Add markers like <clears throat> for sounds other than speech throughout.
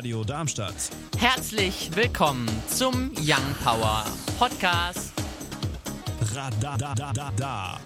Radio Darmstadt. Herzlich willkommen zum Young Power Podcast. Radadadada.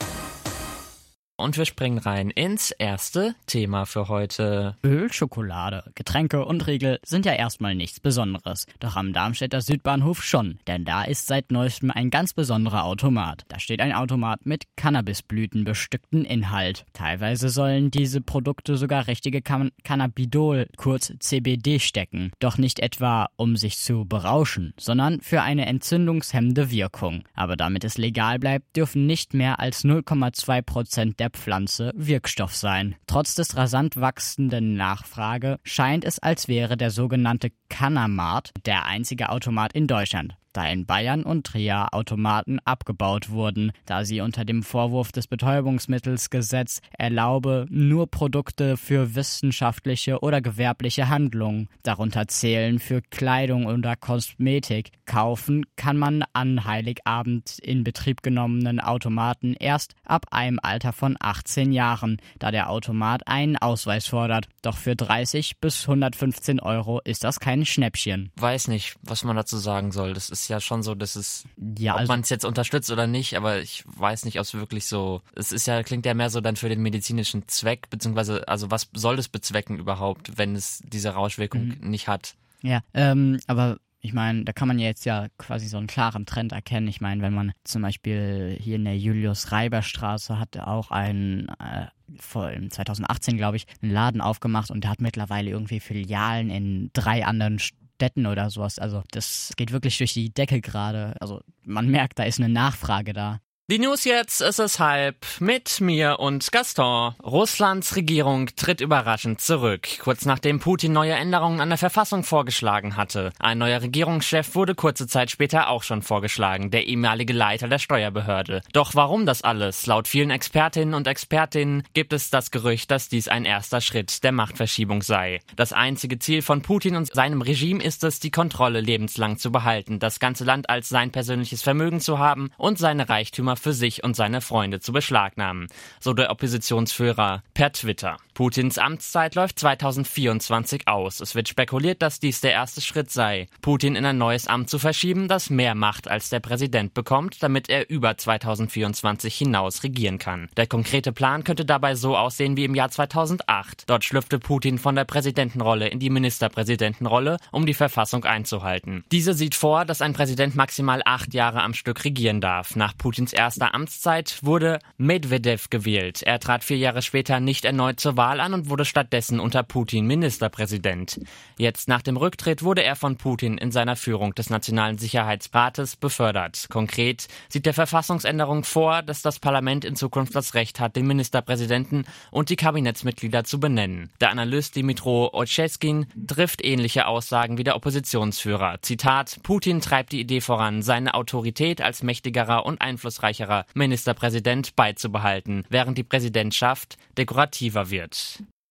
Und wir springen rein ins erste Thema für heute. Öl, Schokolade, Getränke und Riegel sind ja erstmal nichts Besonderes. Doch am Darmstädter Südbahnhof schon, denn da ist seit neuestem ein ganz besonderer Automat. Da steht ein Automat mit Cannabisblüten bestückten Inhalt. Teilweise sollen diese Produkte sogar richtige Can Cannabidol, kurz CBD, stecken. Doch nicht etwa, um sich zu berauschen, sondern für eine entzündungshemmende Wirkung. Aber damit es legal bleibt, dürfen nicht mehr als 0,2 Prozent der Pflanze Wirkstoff sein. Trotz des rasant wachsenden Nachfrage scheint es, als wäre der sogenannte Canamat der einzige Automat in Deutschland da in Bayern und Trier Automaten abgebaut wurden, da sie unter dem Vorwurf des Betäubungsmittelsgesetz erlaube, nur Produkte für wissenschaftliche oder gewerbliche Handlungen, darunter zählen für Kleidung oder Kosmetik, kaufen kann man an Heiligabend in Betrieb genommenen Automaten erst ab einem Alter von 18 Jahren, da der Automat einen Ausweis fordert. Doch für 30 bis 115 Euro ist das kein Schnäppchen. Weiß nicht, was man dazu sagen soll. Das ist ja schon so, dass es, Ja, ob also- man es jetzt unterstützt oder nicht, aber ich weiß nicht, ob es wirklich so, es ist ja, klingt ja mehr so dann für den medizinischen Zweck, beziehungsweise, also was soll es bezwecken überhaupt, wenn es diese Rauschwirkung Mhm. nicht hat? Ja, ähm, aber ich meine, da kann man ja jetzt ja quasi so einen klaren Trend erkennen. Ich meine, wenn man zum Beispiel hier in der Julius-Reiber-Straße hat auch ein, äh, vor im 2018, glaube ich, einen Laden aufgemacht und der hat mittlerweile irgendwie Filialen in drei anderen Städten oder sowas. Also das geht wirklich durch die Decke gerade. Also man merkt, da ist eine Nachfrage da. Die News jetzt ist es halb mit mir und Gaston. Russlands Regierung tritt überraschend zurück, kurz nachdem Putin neue Änderungen an der Verfassung vorgeschlagen hatte. Ein neuer Regierungschef wurde kurze Zeit später auch schon vorgeschlagen, der ehemalige Leiter der Steuerbehörde. Doch warum das alles? Laut vielen Expertinnen und Expertinnen gibt es das Gerücht, dass dies ein erster Schritt der Machtverschiebung sei. Das einzige Ziel von Putin und seinem Regime ist es, die Kontrolle lebenslang zu behalten, das ganze Land als sein persönliches Vermögen zu haben und seine Reichtümer für sich und seine Freunde zu beschlagnahmen, so der Oppositionsführer per Twitter. Putins Amtszeit läuft 2024 aus. Es wird spekuliert, dass dies der erste Schritt sei, Putin in ein neues Amt zu verschieben, das mehr Macht als der Präsident bekommt, damit er über 2024 hinaus regieren kann. Der konkrete Plan könnte dabei so aussehen wie im Jahr 2008. Dort schlüpfte Putin von der Präsidentenrolle in die Ministerpräsidentenrolle, um die Verfassung einzuhalten. Diese sieht vor, dass ein Präsident maximal acht Jahre am Stück regieren darf. Nach Putins erster Amtszeit wurde Medvedev gewählt. Er trat vier Jahre später nicht erneut zur Wahl an und wurde stattdessen unter Putin Ministerpräsident. Jetzt nach dem Rücktritt wurde er von Putin in seiner Führung des Nationalen Sicherheitsrates befördert. Konkret sieht der Verfassungsänderung vor, dass das Parlament in Zukunft das Recht hat, den Ministerpräsidenten und die Kabinettsmitglieder zu benennen. Der Analyst Dimitro Olszewskin trifft ähnliche Aussagen wie der Oppositionsführer. Zitat, Putin treibt die Idee voran, seine Autorität als mächtigerer und einflussreicherer Ministerpräsident beizubehalten, während die Präsidentschaft dekorativer wird.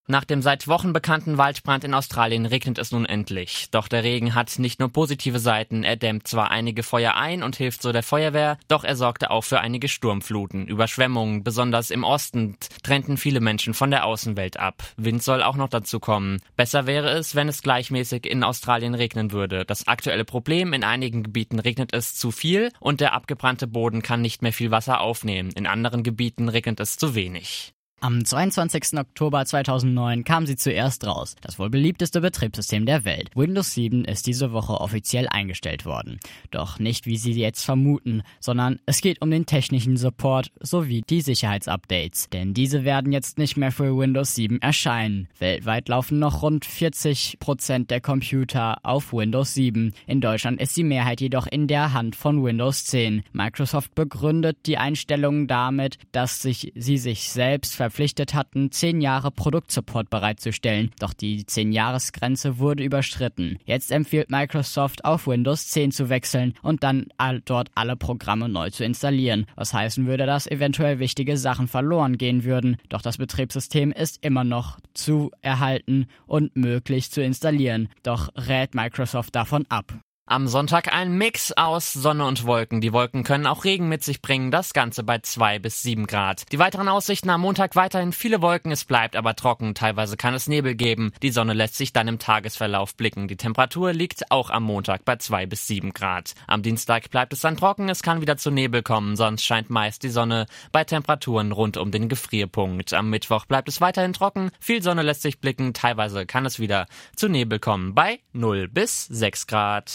Nach dem seit Wochen bekannten Waldbrand in Australien regnet es nun endlich. Doch der Regen hat nicht nur positive Seiten. Er dämmt zwar einige Feuer ein und hilft so der Feuerwehr, doch er sorgte auch für einige Sturmfluten. Überschwemmungen, besonders im Osten, trennten viele Menschen von der Außenwelt ab. Wind soll auch noch dazu kommen. Besser wäre es, wenn es gleichmäßig in Australien regnen würde. Das aktuelle Problem, in einigen Gebieten regnet es zu viel und der abgebrannte Boden kann nicht mehr viel Wasser aufnehmen. In anderen Gebieten regnet es zu wenig. Am 22. Oktober 2009 kam sie zuerst raus, das wohl beliebteste Betriebssystem der Welt. Windows 7 ist diese Woche offiziell eingestellt worden. Doch nicht wie Sie jetzt vermuten, sondern es geht um den technischen Support sowie die Sicherheitsupdates. Denn diese werden jetzt nicht mehr für Windows 7 erscheinen. Weltweit laufen noch rund 40% der Computer auf Windows 7. In Deutschland ist die Mehrheit jedoch in der Hand von Windows 10. Microsoft begründet die Einstellung damit, dass sich sie sich selbst verpflichtet hatten, 10 Jahre Produktsupport bereitzustellen. Doch die 10-Jahres-Grenze wurde überschritten. Jetzt empfiehlt Microsoft auf Windows 10 zu wechseln und dann dort alle Programme neu zu installieren. Was heißen würde, dass eventuell wichtige Sachen verloren gehen würden. Doch das Betriebssystem ist immer noch zu erhalten und möglich zu installieren. Doch rät Microsoft davon ab. Am Sonntag ein Mix aus Sonne und Wolken. Die Wolken können auch Regen mit sich bringen, das Ganze bei zwei bis sieben Grad. Die weiteren Aussichten am Montag weiterhin viele Wolken, es bleibt aber trocken. Teilweise kann es Nebel geben. Die Sonne lässt sich dann im Tagesverlauf blicken. Die Temperatur liegt auch am Montag bei zwei bis sieben Grad. Am Dienstag bleibt es dann trocken, es kann wieder zu Nebel kommen, sonst scheint meist die Sonne bei Temperaturen rund um den Gefrierpunkt. Am Mittwoch bleibt es weiterhin trocken, viel Sonne lässt sich blicken, teilweise kann es wieder zu Nebel kommen bei 0 bis 6 Grad.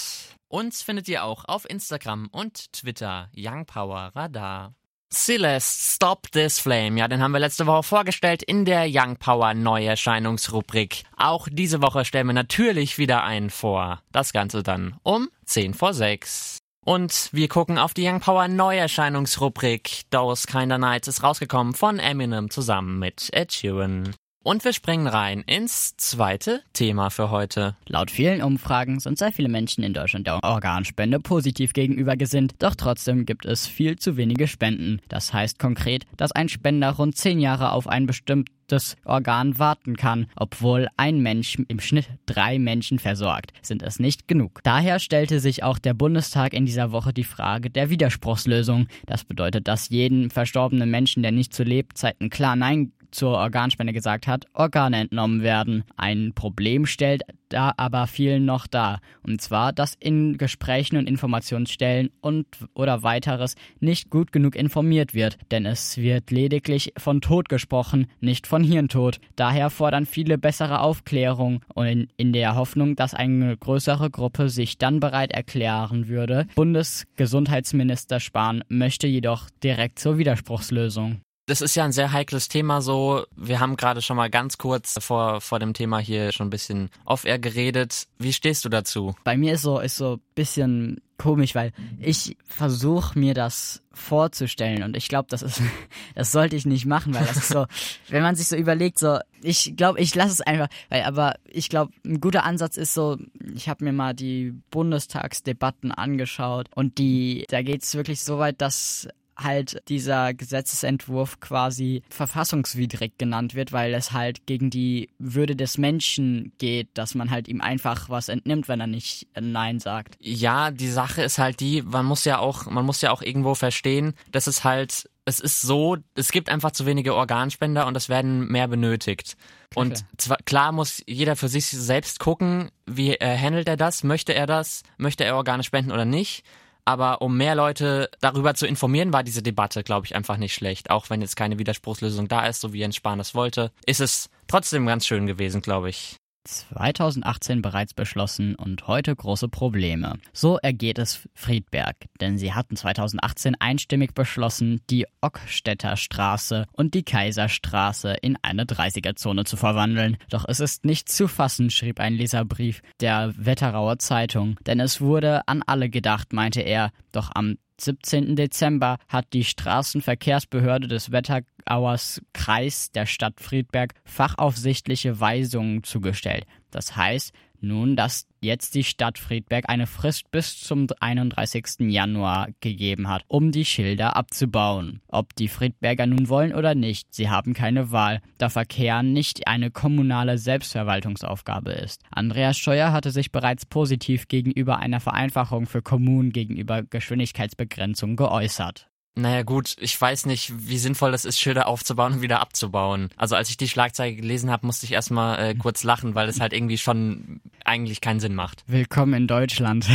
Uns findet ihr auch auf Instagram und Twitter Young Power Radar. Celeste, Stop This Flame. Ja, den haben wir letzte Woche vorgestellt in der Young Power Neuerscheinungsrubrik. Auch diese Woche stellen wir natürlich wieder einen vor. Das Ganze dann um 10 vor 6. Und wir gucken auf die Young Power Neuerscheinungsrubrik. Those Kinder Nights ist rausgekommen von Eminem zusammen mit Ed Sheeran. Und wir springen rein ins zweite Thema für heute. Laut vielen Umfragen sind sehr viele Menschen in Deutschland der Organspende positiv gegenüber gesinnt, doch trotzdem gibt es viel zu wenige Spenden. Das heißt konkret, dass ein Spender rund zehn Jahre auf ein bestimmtes Organ warten kann, obwohl ein Mensch im Schnitt drei Menschen versorgt, sind es nicht genug. Daher stellte sich auch der Bundestag in dieser Woche die Frage der Widerspruchslösung. Das bedeutet, dass jeden verstorbenen Menschen, der nicht zu Lebzeiten klar Nein zur Organspende gesagt hat, Organe entnommen werden. Ein Problem stellt da aber vielen noch dar. Und zwar, dass in Gesprächen und Informationsstellen und oder weiteres nicht gut genug informiert wird, denn es wird lediglich von Tod gesprochen, nicht von Hirntod. Daher fordern viele bessere Aufklärung und in, in der Hoffnung, dass eine größere Gruppe sich dann bereit erklären würde. Bundesgesundheitsminister Spahn möchte jedoch direkt zur Widerspruchslösung. Das ist ja ein sehr heikles Thema so. Wir haben gerade schon mal ganz kurz vor, vor dem Thema hier schon ein bisschen off-air geredet. Wie stehst du dazu? Bei mir ist so, ist so ein bisschen komisch, weil ich versuche mir das vorzustellen und ich glaube, das ist, <laughs> das sollte ich nicht machen, weil das ist so, <laughs> wenn man sich so überlegt, so, ich glaube, ich lasse es einfach, weil, aber ich glaube, ein guter Ansatz ist so, ich habe mir mal die Bundestagsdebatten angeschaut und die, da geht es wirklich so weit, dass halt dieser Gesetzesentwurf quasi verfassungswidrig genannt wird, weil es halt gegen die Würde des Menschen geht, dass man halt ihm einfach was entnimmt, wenn er nicht Nein sagt. Ja, die Sache ist halt die, man muss ja auch, man muss ja auch irgendwo verstehen, dass es halt es ist so, es gibt einfach zu wenige Organspender und es werden mehr benötigt. Klar. Und zwar, klar muss jeder für sich selbst gucken, wie äh, handelt er das, möchte er das, möchte er Organe spenden oder nicht. Aber um mehr Leute darüber zu informieren, war diese Debatte, glaube ich, einfach nicht schlecht. Auch wenn jetzt keine Widerspruchslösung da ist, so wie Jens Spahn es wollte, ist es trotzdem ganz schön gewesen, glaube ich. 2018 bereits beschlossen und heute große Probleme. So ergeht es Friedberg, denn sie hatten 2018 einstimmig beschlossen, die Ockstädter Straße und die Kaiserstraße in eine 30er-Zone zu verwandeln. Doch es ist nicht zu fassen, schrieb ein Leserbrief der Wetterauer Zeitung, denn es wurde an alle gedacht, meinte er, doch am 17. Dezember hat die Straßenverkehrsbehörde des Wetterauers Kreis der Stadt Friedberg fachaufsichtliche Weisungen zugestellt. Das heißt, nun, dass jetzt die Stadt Friedberg eine Frist bis zum 31. Januar gegeben hat, um die Schilder abzubauen. Ob die Friedberger nun wollen oder nicht, sie haben keine Wahl, da Verkehr nicht eine kommunale Selbstverwaltungsaufgabe ist. Andreas Scheuer hatte sich bereits positiv gegenüber einer Vereinfachung für Kommunen gegenüber Geschwindigkeitsbegrenzung geäußert. Naja gut, ich weiß nicht, wie sinnvoll das ist, Schilder aufzubauen und wieder abzubauen. Also als ich die Schlagzeile gelesen habe, musste ich erstmal äh, kurz lachen, weil es halt irgendwie schon eigentlich keinen Sinn macht. Willkommen in Deutschland.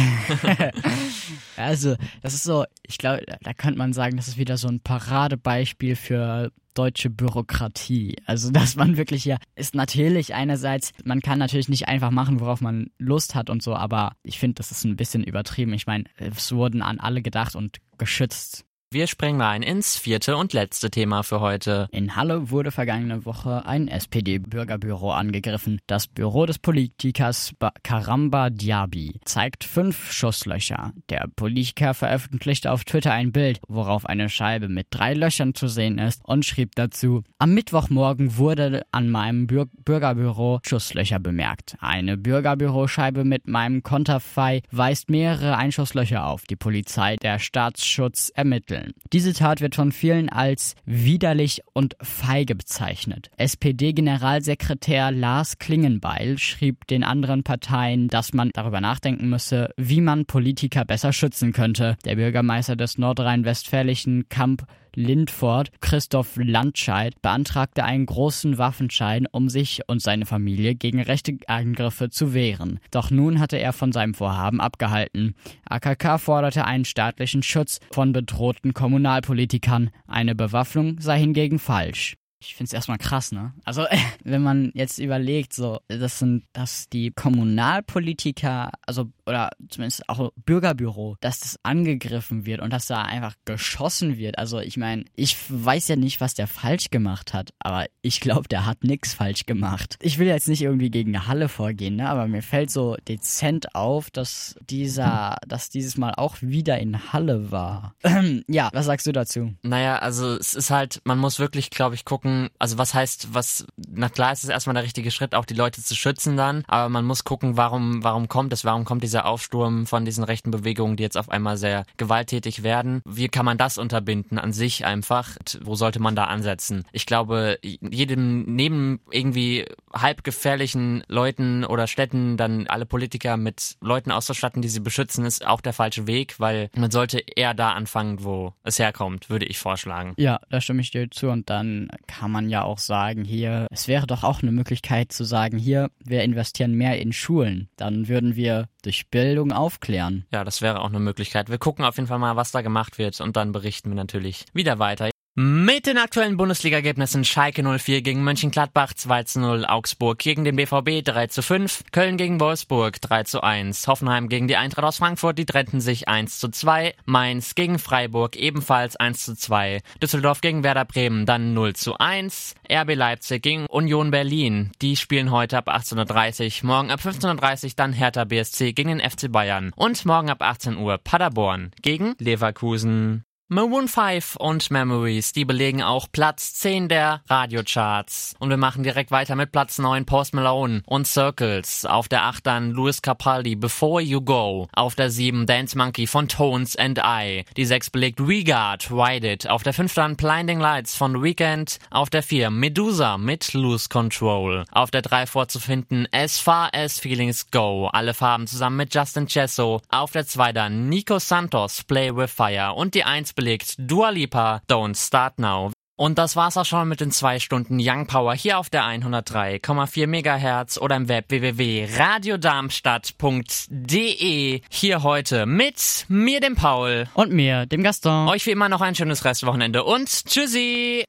<laughs> <laughs> also, das ist so, ich glaube, da könnte man sagen, das ist wieder so ein Paradebeispiel für deutsche Bürokratie. Also, dass man wirklich ja, ist natürlich einerseits, man kann natürlich nicht einfach machen, worauf man Lust hat und so, aber ich finde, das ist ein bisschen übertrieben. Ich meine, es wurden an alle gedacht und geschützt. Wir springen rein ins vierte und letzte Thema für heute. In Halle wurde vergangene Woche ein SPD-Bürgerbüro angegriffen. Das Büro des Politikers Karamba Diaby zeigt fünf Schusslöcher. Der Politiker veröffentlichte auf Twitter ein Bild, worauf eine Scheibe mit drei Löchern zu sehen ist und schrieb dazu, am Mittwochmorgen wurde an meinem Bür Bürgerbüro Schusslöcher bemerkt. Eine Bürgerbüroscheibe mit meinem Konterfei weist mehrere Einschusslöcher auf. Die Polizei, der Staatsschutz ermitteln. Wollen. Diese Tat wird von vielen als widerlich und feige bezeichnet. SPD-Generalsekretär Lars Klingenbeil schrieb den anderen Parteien, dass man darüber nachdenken müsse, wie man Politiker besser schützen könnte. Der Bürgermeister des nordrhein-westfälischen Kamp Lindford, Christoph Landscheid, beantragte einen großen Waffenschein, um sich und seine Familie gegen rechte Angriffe zu wehren. Doch nun hatte er von seinem Vorhaben abgehalten. AKK forderte einen staatlichen Schutz von bedrohten Kommunalpolitikern. Eine Bewaffnung sei hingegen falsch. Ich finde es erstmal krass, ne? Also, <laughs> wenn man jetzt überlegt, so, das sind, dass die Kommunalpolitiker, also, oder zumindest auch Bürgerbüro, dass das angegriffen wird und dass da einfach geschossen wird. Also, ich meine, ich weiß ja nicht, was der falsch gemacht hat, aber ich glaube, der hat nichts falsch gemacht. Ich will jetzt nicht irgendwie gegen Halle vorgehen, ne? Aber mir fällt so dezent auf, dass dieser, dass dieses Mal auch wieder in Halle war. <clears throat> ja, was sagst du dazu? Naja, also, es ist halt, man muss wirklich, glaube ich, gucken, also was heißt, was, na klar ist es erstmal der richtige Schritt, auch die Leute zu schützen dann, aber man muss gucken, warum, warum kommt es, warum kommt dieser Aufsturm von diesen rechten Bewegungen, die jetzt auf einmal sehr gewalttätig werden. Wie kann man das unterbinden an sich einfach? Wo sollte man da ansetzen? Ich glaube, jedem, neben irgendwie halbgefährlichen Leuten oder Städten dann alle Politiker mit Leuten auszustatten, die sie beschützen, ist auch der falsche Weg, weil man sollte eher da anfangen, wo es herkommt, würde ich vorschlagen. Ja, da stimme ich dir zu und dann kann kann man ja auch sagen, hier, es wäre doch auch eine Möglichkeit zu sagen, hier, wir investieren mehr in Schulen. Dann würden wir durch Bildung aufklären. Ja, das wäre auch eine Möglichkeit. Wir gucken auf jeden Fall mal, was da gemacht wird und dann berichten wir natürlich wieder weiter. Mit den aktuellen Bundesliga-Ergebnissen Schalke 04 gegen Mönchengladbach 2 zu 0, Augsburg gegen den BVB 3 zu 5, Köln gegen Wolfsburg 3 zu 1, Hoffenheim gegen die Eintracht aus Frankfurt, die trennten sich 1 zu 2, Mainz gegen Freiburg ebenfalls 1 zu 2, Düsseldorf gegen Werder Bremen dann 0 zu 1, RB Leipzig gegen Union Berlin, die spielen heute ab 18.30 Uhr, morgen ab 15.30 Uhr dann Hertha BSC gegen den FC Bayern und morgen ab 18 Uhr Paderborn gegen Leverkusen. Maroon 5 und Memories, die belegen auch Platz 10 der Radiocharts. Und wir machen direkt weiter mit Platz 9 Post Malone und Circles. Auf der 8 dann Louis Capaldi, Before You Go. Auf der 7 Dance Monkey von Tones and I. Die 6 belegt Regard, Ride It. Auf der 5 dann Blinding Lights von Weekend. Auf der 4 Medusa mit Lose Control. Auf der 3 vorzufinden As Far As Feelings Go. Alle Farben zusammen mit Justin Chesso. Auf der 2 dann Nico Santos, Play With Fire. Und die 1 belegt Dua Lipa, Don't Start Now. Und das war's auch schon mit den zwei Stunden Young Power hier auf der 103,4 Megahertz oder im Web www.radiodarmstadt.de. Hier heute mit mir, dem Paul. Und mir, dem Gaston. Euch wie immer noch ein schönes Restwochenende und tschüssi!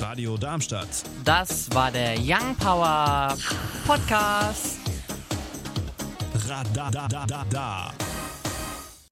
Radio Darmstadt. Das war der Young Power Podcast. Radadadada.